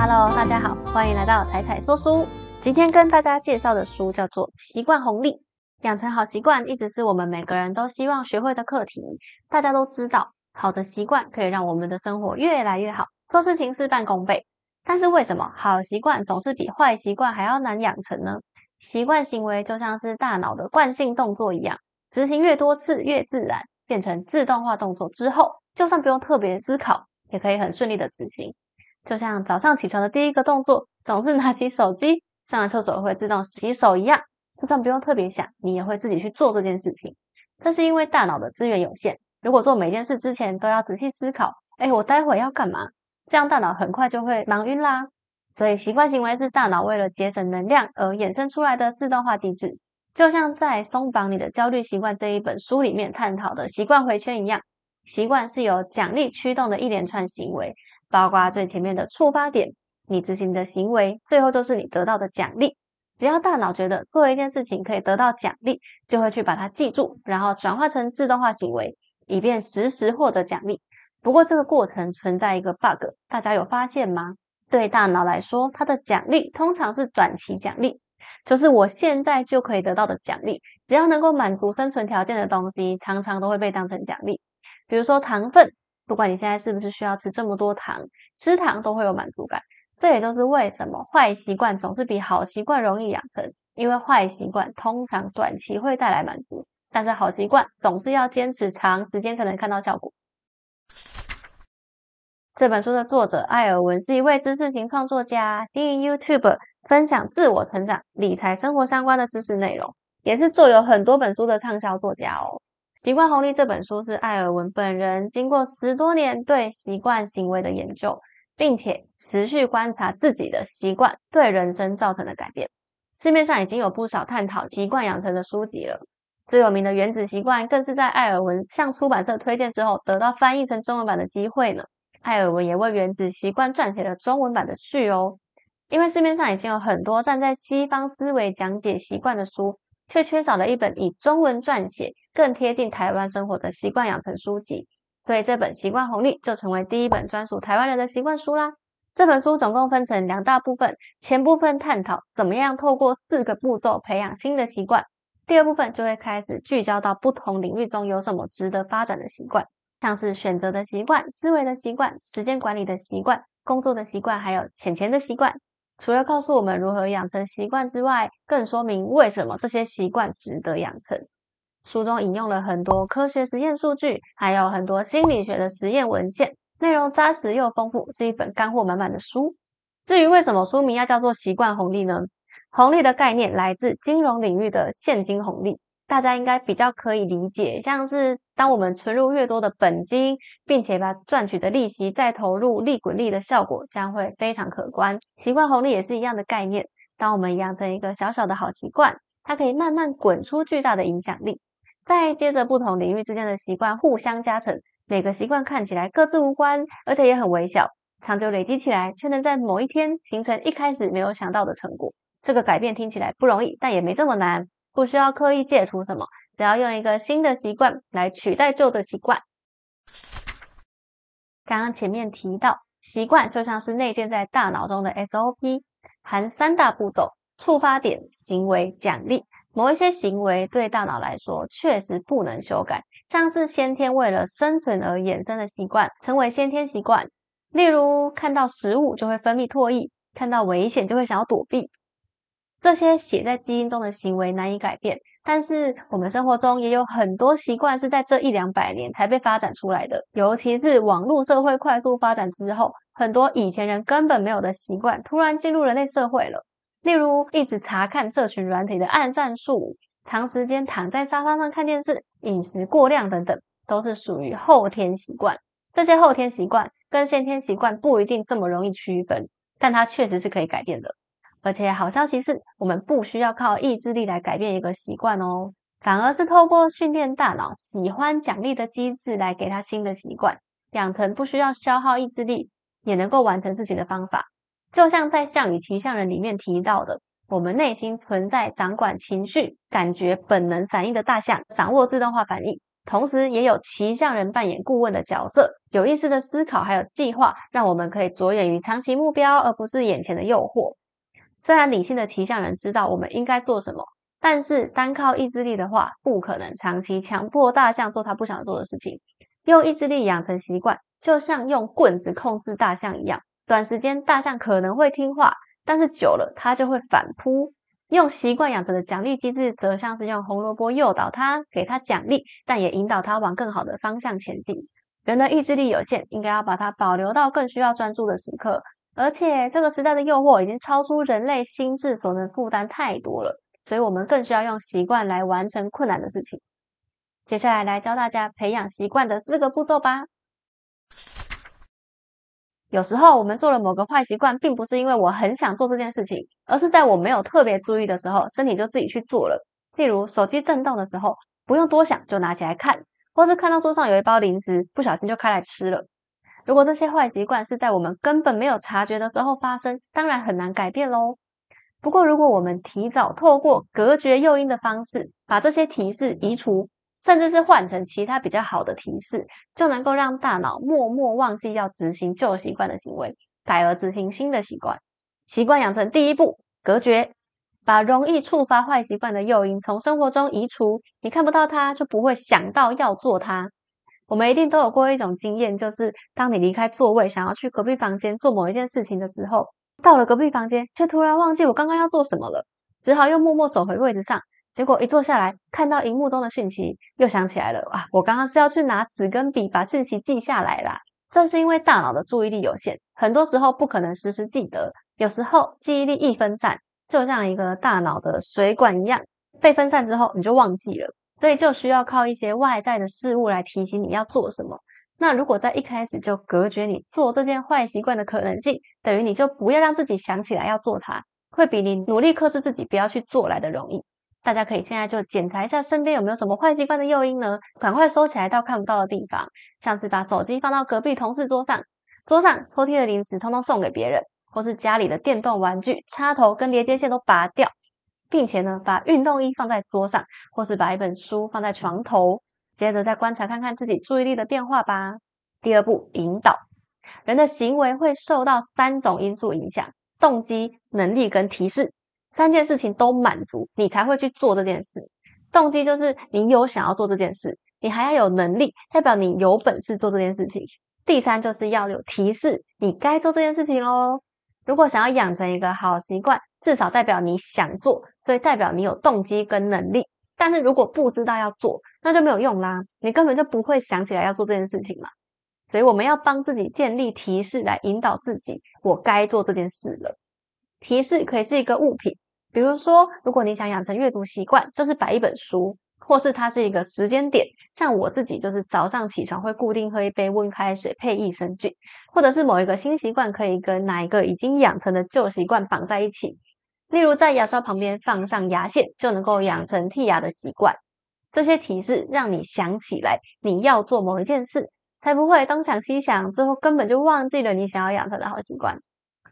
Hello，大家好，欢迎来到彩彩说书。今天跟大家介绍的书叫做《习惯红利》，养成好习惯一直是我们每个人都希望学会的课题。大家都知道，好的习惯可以让我们的生活越来越好，做事情事半功倍。但是为什么好习惯总是比坏习惯还要难养成呢？习惯行为就像是大脑的惯性动作一样，执行越多次越自然，变成自动化动作之后，就算不用特别思考，也可以很顺利的执行。就像早上起床的第一个动作总是拿起手机，上完厕所会自动洗手一样，就算不用特别想，你也会自己去做这件事情。这是因为大脑的资源有限，如果做每件事之前都要仔细思考，哎，我待会要干嘛？这样大脑很快就会忙晕啦。所以习惯行为是大脑为了节省能量而衍生出来的自动化机制，就像在《松绑你的焦虑习惯》这一本书里面探讨的习惯回圈一样，习惯是由奖励驱动的一连串行为。包括最前面的触发点，你执行的行为，最后都是你得到的奖励。只要大脑觉得做一件事情可以得到奖励，就会去把它记住，然后转化成自动化行为，以便实时获得奖励。不过这个过程存在一个 bug，大家有发现吗？对大脑来说，它的奖励通常是短期奖励，就是我现在就可以得到的奖励，只要能够满足生存条件的东西，常常都会被当成奖励。比如说糖分。不管你现在是不是需要吃这么多糖，吃糖都会有满足感。这也就是为什么坏习惯总是比好习惯容易养成，因为坏习惯通常短期会带来满足，但是好习惯总是要坚持长时间才能看到效果。这本书的作者艾尔文是一位知识型创作家，经营 YouTube 分享自我成长、理财、生活相关的知识内容，也是做有很多本书的畅销作家哦。《习惯红利》这本书是艾尔文本人经过十多年对习惯行为的研究，并且持续观察自己的习惯对人生造成的改变。市面上已经有不少探讨习惯养成的书籍了，最有名的《原子习惯》更是在艾尔文向出版社推荐之后得到翻译成中文版的机会呢。艾尔文也为《原子习惯》撰写了中文版的序哦。因为市面上已经有很多站在西方思维讲解习惯的书。却缺少了一本以中文撰写、更贴近台湾生活的习惯养成书籍，所以这本《习惯红利》就成为第一本专属台湾人的习惯书啦。这本书总共分成两大部分，前部分探讨怎么样透过四个步骤培养新的习惯，第二部分就会开始聚焦到不同领域中有什么值得发展的习惯，像是选择的习惯、思维的习惯、时间管理的习惯、工作的习惯，还有钱钱的习惯。除了告诉我们如何养成习惯之外，更说明为什么这些习惯值得养成。书中引用了很多科学实验数据，还有很多心理学的实验文献，内容扎实又丰富，是一本干货满满的书。至于为什么书名要叫做“习惯红利”呢？红利的概念来自金融领域的现金红利。大家应该比较可以理解，像是当我们存入越多的本金，并且把赚取的利息再投入利滚利的效果将会非常可观。习惯红利也是一样的概念，当我们养成一个小小的好习惯，它可以慢慢滚出巨大的影响力。再接着不同领域之间的习惯互相加成，每个习惯看起来各自无关，而且也很微小，长久累积起来，却能在某一天形成一开始没有想到的成果。这个改变听起来不容易，但也没这么难。不需要刻意戒除什么，只要用一个新的习惯来取代旧的习惯。刚刚前面提到，习惯就像是内建在大脑中的 SOP，含三大步骤：触发点、行为、奖励。某一些行为对大脑来说确实不能修改，像是先天为了生存而衍生的习惯，成为先天习惯。例如，看到食物就会分泌唾液，看到危险就会想要躲避。这些写在基因中的行为难以改变，但是我们生活中也有很多习惯是在这一两百年才被发展出来的。尤其是网络社会快速发展之后，很多以前人根本没有的习惯突然进入人类社会了。例如，一直查看社群软体的暗战术，长时间躺在沙发上看电视、饮食过量等等，都是属于后天习惯。这些后天习惯跟先天习惯不一定这么容易区分，但它确实是可以改变的。而且好消息是，我们不需要靠意志力来改变一个习惯哦，反而是透过训练大脑喜欢奖励的机制来给他新的习惯，养成不需要消耗意志力也能够完成事情的方法。就像在《项羽骑象人》里面提到的，我们内心存在掌管情绪、感觉、本能反应的大象，掌握自动化反应。同时也有骑象人扮演顾问的角色，有意识的思考还有计划，让我们可以着眼于长期目标，而不是眼前的诱惑。虽然理性的骑象人知道我们应该做什么，但是单靠意志力的话，不可能长期强迫大象做他不想做的事情。用意志力养成习惯，就像用棍子控制大象一样，短时间大象可能会听话，但是久了它就会反扑。用习惯养成的奖励机制，则像是用红萝卜诱导它，给它奖励，但也引导它往更好的方向前进。人的意志力有限，应该要把它保留到更需要专注的时刻。而且这个时代的诱惑已经超出人类心智所能负担太多了，所以我们更需要用习惯来完成困难的事情。接下来来教大家培养习惯的四个步骤吧。有时候我们做了某个坏习惯，并不是因为我很想做这件事情，而是在我没有特别注意的时候，身体就自己去做了。例如手机震动的时候，不用多想就拿起来看，或是看到桌上有一包零食，不小心就开来吃了。如果这些坏习惯是在我们根本没有察觉的时候发生，当然很难改变喽。不过，如果我们提早透过隔绝诱因的方式，把这些提示移除，甚至是换成其他比较好的提示，就能够让大脑默默忘记要执行旧习惯的行为，改而执行新的习惯。习惯养成第一步，隔绝，把容易触发坏习惯的诱因从生活中移除，你看不到它，就不会想到要做它。我们一定都有过一种经验，就是当你离开座位，想要去隔壁房间做某一件事情的时候，到了隔壁房间，却突然忘记我刚刚要做什么了，只好又默默走回位置上。结果一坐下来，看到荧幕中的讯息，又想起来了啊，我刚刚是要去拿纸跟笔把讯息记下来啦。这是因为大脑的注意力有限，很多时候不可能时时记得，有时候记忆力一分散，就像一个大脑的水管一样，被分散之后你就忘记了。所以就需要靠一些外在的事物来提醒你要做什么。那如果在一开始就隔绝你做这件坏习惯的可能性，等于你就不要让自己想起来要做它，会比你努力克制自己不要去做来的容易。大家可以现在就检查一下身边有没有什么坏习惯的诱因呢？赶快收起来到看不到的地方，像是把手机放到隔壁同事桌上，桌上抽屉的零食通通送给别人，或是家里的电动玩具插头跟连接线都拔掉。并且呢，把运动衣放在桌上，或是把一本书放在床头，接着再观察看看自己注意力的变化吧。第二步，引导人的行为会受到三种因素影响：动机、能力跟提示。三件事情都满足，你才会去做这件事。动机就是你有想要做这件事，你还要有能力，代表你有本事做这件事情。第三就是要有提示，你该做这件事情喽。如果想要养成一个好习惯，至少代表你想做，所以代表你有动机跟能力。但是如果不知道要做，那就没有用啦，你根本就不会想起来要做这件事情嘛。所以我们要帮自己建立提示来引导自己，我该做这件事了。提示可以是一个物品，比如说，如果你想养成阅读习惯，就是摆一本书。或是它是一个时间点，像我自己就是早上起床会固定喝一杯温开水配益生菌，或者是某一个新习惯可以跟哪一个已经养成的旧习惯绑在一起，例如在牙刷旁边放上牙线就能够养成剔牙的习惯。这些提示让你想起来你要做某一件事，才不会东想西想，最后根本就忘记了你想要养成的好习惯。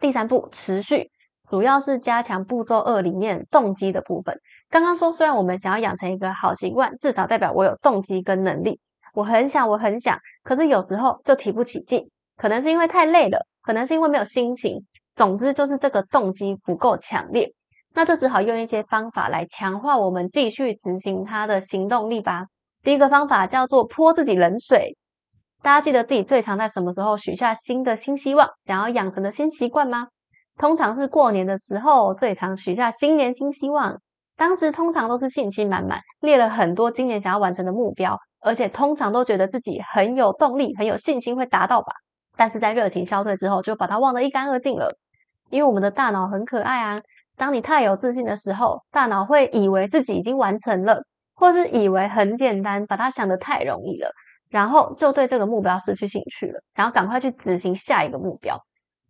第三步，持续。主要是加强步骤二里面动机的部分。刚刚说，虽然我们想要养成一个好习惯，至少代表我有动机跟能力。我很想，我很想，可是有时候就提不起劲，可能是因为太累了，可能是因为没有心情。总之就是这个动机不够强烈。那就只好用一些方法来强化我们继续执行它的行动力吧。第一个方法叫做泼自己冷水。大家记得自己最常在什么时候许下新的新希望，想要养成的新习惯吗？通常是过年的时候，最常许下新年新希望。当时通常都是信心满满，列了很多今年想要完成的目标，而且通常都觉得自己很有动力、很有信心会达到吧。但是在热情消退之后，就把它忘得一干二净了。因为我们的大脑很可爱啊，当你太有自信的时候，大脑会以为自己已经完成了，或是以为很简单，把它想得太容易了，然后就对这个目标失去兴趣了，想要赶快去执行下一个目标。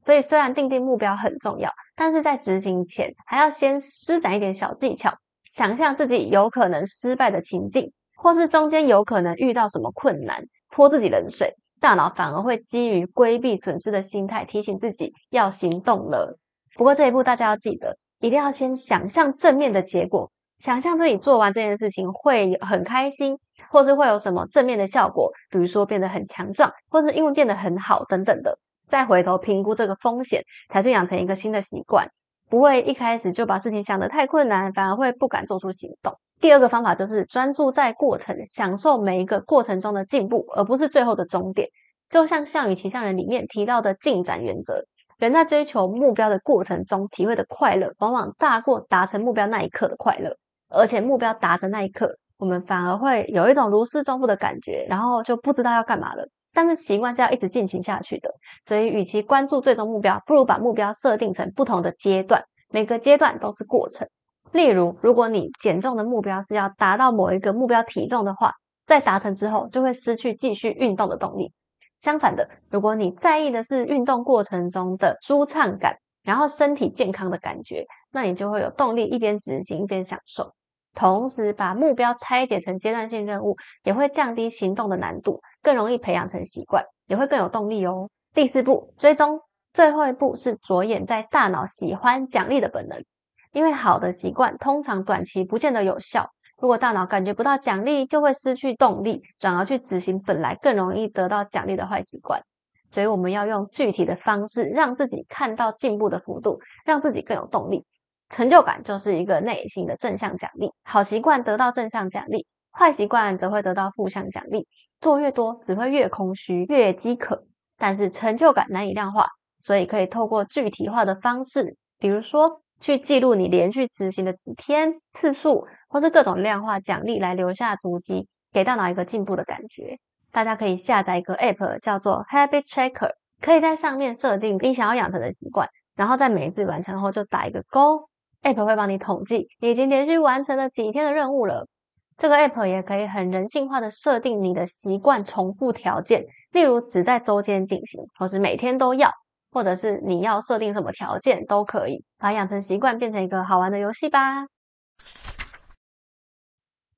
所以，虽然定定目标很重要，但是在执行前还要先施展一点小技巧，想象自己有可能失败的情境，或是中间有可能遇到什么困难，泼自己冷水，大脑反而会基于规避损失的心态，提醒自己要行动了。不过这一步大家要记得，一定要先想象正面的结果，想象自己做完这件事情会很开心，或是会有什么正面的效果，比如说变得很强壮，或是英文变得很好等等的。再回头评估这个风险，才是养成一个新的习惯，不会一开始就把事情想得太困难，反而会不敢做出行动。第二个方法就是专注在过程，享受每一个过程中的进步，而不是最后的终点。就像《项羽骑象人》里面提到的进展原则，人在追求目标的过程中体会的快乐，往往大过达成目标那一刻的快乐。而且目标达成那一刻，我们反而会有一种如释重负的感觉，然后就不知道要干嘛了。但是习惯是要一直进行下去的，所以与其关注最终目标，不如把目标设定成不同的阶段，每个阶段都是过程。例如，如果你减重的目标是要达到某一个目标体重的话，在达成之后就会失去继续运动的动力。相反的，如果你在意的是运动过程中的舒畅感，然后身体健康的感觉，那你就会有动力一边执行一边享受。同时，把目标拆解成阶段性任务，也会降低行动的难度，更容易培养成习惯，也会更有动力哦。第四步，追踪。最后一步是着眼在大脑喜欢奖励的本能。因为好的习惯通常短期不见得有效，如果大脑感觉不到奖励，就会失去动力，转而去执行本来更容易得到奖励的坏习惯。所以我们要用具体的方式，让自己看到进步的幅度，让自己更有动力。成就感就是一个内心的正向奖励。好习惯得到正向奖励，坏习惯则会得到负向奖励。做越多，只会越空虚、越饥渴。但是成就感难以量化，所以可以透过具体化的方式，比如说。去记录你连续执行的几天次数，或是各种量化奖励来留下足迹，给大脑一个进步的感觉。大家可以下载一个 App，叫做 Habit Tracker，可以在上面设定你想要养成的习惯，然后在每一次完成后就打一个勾。App 会帮你统计你已经连续完成了几天的任务了。这个 App 也可以很人性化的设定你的习惯重复条件，例如只在周间进行，或是每天都要。或者是你要设定什么条件都可以，把养成习惯变成一个好玩的游戏吧。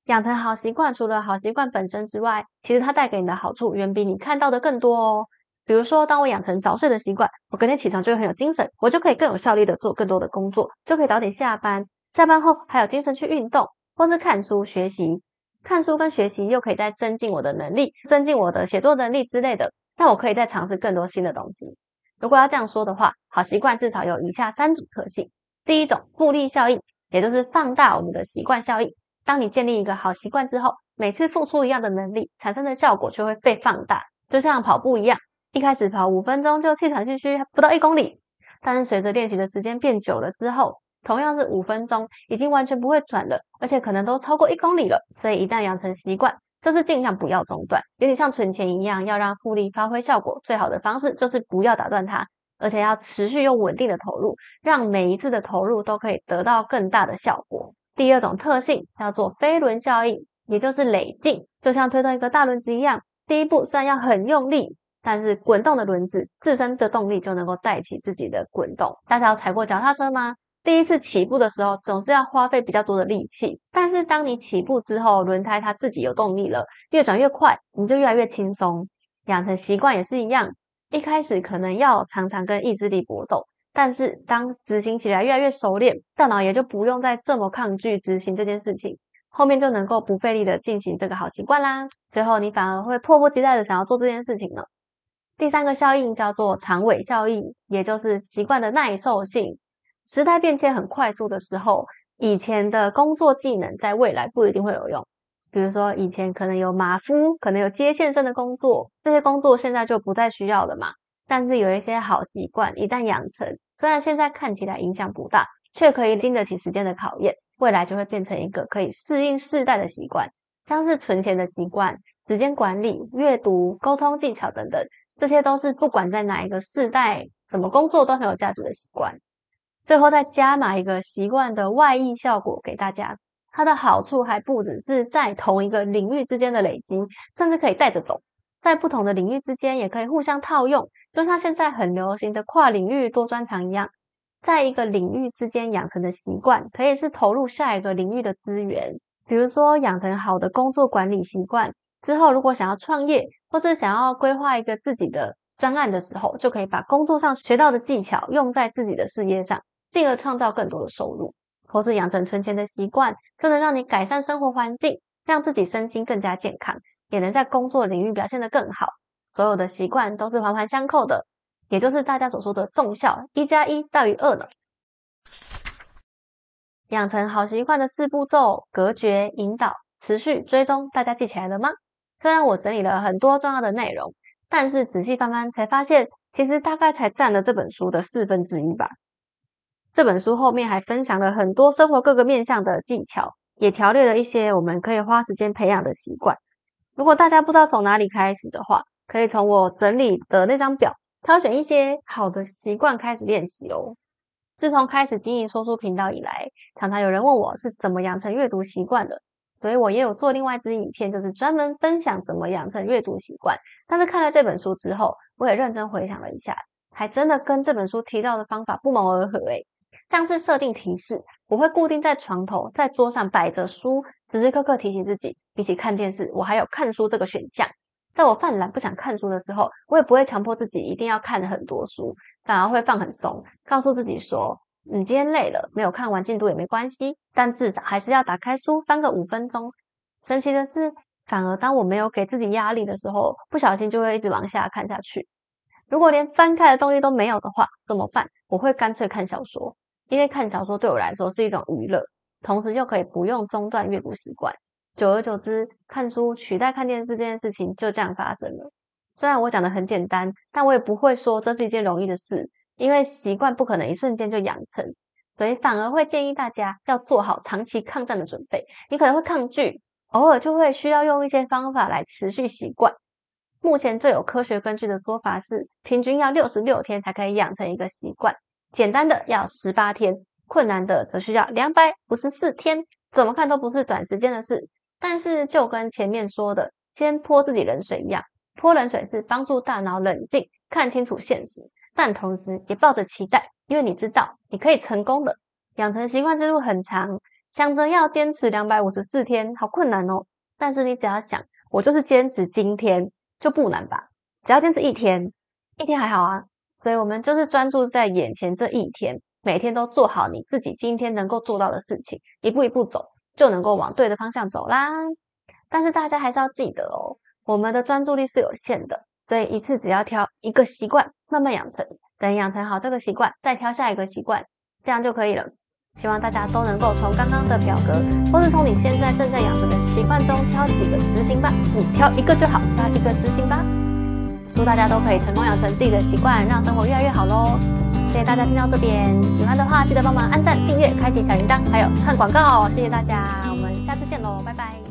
养成好习惯，除了好习惯本身之外，其实它带给你的好处远比你看到的更多哦。比如说，当我养成早睡的习惯，我隔天起床就会很有精神，我就可以更有效率的做更多的工作，就可以早点下班。下班后还有精神去运动，或是看书学习。看书跟学习又可以再增进我的能力，增进我的写作能力之类的。那我可以再尝试更多新的东西。如果要这样说的话，好习惯至少有以下三种特性。第一种，复利效应，也就是放大我们的习惯效应。当你建立一个好习惯之后，每次付出一样的能力，产生的效果就会被放大。就像跑步一样，一开始跑五分钟就气喘吁吁，不到一公里。但是随着练习的时间变久了之后，同样是五分钟，已经完全不会喘了，而且可能都超过一公里了。所以一旦养成习惯，就是尽量不要中断，有点像存钱一样，要让复利发挥效果。最好的方式就是不要打断它，而且要持续又稳定的投入，让每一次的投入都可以得到更大的效果。第二种特性叫做飞轮效应，也就是累进，就像推动一个大轮子一样。第一步虽然要很用力，但是滚动的轮子自身的动力就能够带起自己的滚动。大家有踩过脚踏车吗？第一次起步的时候，总是要花费比较多的力气，但是当你起步之后，轮胎它自己有动力了，越转越快，你就越来越轻松。养成习惯也是一样，一开始可能要常常跟意志力搏斗，但是当执行起来越来越熟练，大脑也就不用再这么抗拒执行这件事情，后面就能够不费力的进行这个好习惯啦。最后你反而会迫不及待的想要做这件事情了。第三个效应叫做长尾效应，也就是习惯的耐受性。时代变迁很快速的时候，以前的工作技能在未来不一定会有用。比如说，以前可能有马夫，可能有接线生的工作，这些工作现在就不再需要了嘛。但是有一些好习惯，一旦养成，虽然现在看起来影响不大，却可以经得起时间的考验，未来就会变成一个可以适应世代的习惯。像是存钱的习惯、时间管理、阅读、沟通技巧等等，这些都是不管在哪一个世代，什么工作都很有价值的习惯。最后再加码一个习惯的外溢效果给大家，它的好处还不只是在同一个领域之间的累积，甚至可以带着走，在不同的领域之间也可以互相套用，就像现在很流行的跨领域多专长一样，在一个领域之间养成的习惯，可以是投入下一个领域的资源。比如说养成好的工作管理习惯之后，如果想要创业，或是想要规划一个自己的专案的时候，就可以把工作上学到的技巧用在自己的事业上。进而创造更多的收入，或是养成存钱的习惯，就能让你改善生活环境，让自己身心更加健康，也能在工作领域表现得更好。所有的习惯都是环环相扣的，也就是大家所说的重效，一加一大于二呢。养成好习惯的四步骤：隔绝、引导、持续、追踪，大家记起来了吗？虽然我整理了很多重要的内容，但是仔细翻翻才发现，其实大概才占了这本书的四分之一吧。这本书后面还分享了很多生活各个面向的技巧，也条列了一些我们可以花时间培养的习惯。如果大家不知道从哪里开始的话，可以从我整理的那张表挑选一些好的习惯开始练习哦。自从开始经营说书频道以来，常常有人问我是怎么养成阅读习惯的，所以我也有做另外一支影片，就是专门分享怎么养成阅读习惯。但是看了这本书之后，我也认真回想了一下，还真的跟这本书提到的方法不谋而合诶。像是设定提示，我会固定在床头，在桌上摆着书，时时刻刻提醒自己，比起看电视，我还有看书这个选项。在我犯懒不想看书的时候，我也不会强迫自己一定要看很多书，反而会放很松，告诉自己说：“你今天累了，没有看完进度也没关系，但至少还是要打开书翻个五分钟。”神奇的是，反而当我没有给自己压力的时候，不小心就会一直往下看下去。如果连翻开的动力都没有的话，怎么办？我会干脆看小说，因为看小说对我来说是一种娱乐，同时又可以不用中断阅读习惯。久而久之，看书取代看电视这件事情就这样发生了。虽然我讲的很简单，但我也不会说这是一件容易的事，因为习惯不可能一瞬间就养成，所以反而会建议大家要做好长期抗战的准备。你可能会抗拒，偶尔就会需要用一些方法来持续习惯。目前最有科学根据的说法是，平均要六十六天才可以养成一个习惯，简单的要十八天，困难的则需要两百五十四天。怎么看都不是短时间的事。但是就跟前面说的，先泼自己冷水一样，泼冷水是帮助大脑冷静，看清楚现实，但同时也抱着期待，因为你知道你可以成功的。养成习惯之路很长，想着要坚持两百五十四天，好困难哦。但是你只要想，我就是坚持今天，就不难吧？只要坚持一天，一天还好啊。所以我们就是专注在眼前这一天，每天都做好你自己今天能够做到的事情，一步一步走。就能够往对的方向走啦。但是大家还是要记得哦，我们的专注力是有限的，所以一次只要挑一个习惯，慢慢养成。等养成好这个习惯，再挑下一个习惯，这样就可以了。希望大家都能够从刚刚的表格，或是从你现在正在养成的习惯中挑几个执行吧。你挑一个就好，挑一个执行吧。祝大家都可以成功养成自己的习惯，让生活越来越好喽！谢谢大家听到这边，喜欢的话记得帮忙按赞、订阅、开启小铃铛，还有看广告。谢谢大家，我们下次见喽，拜拜。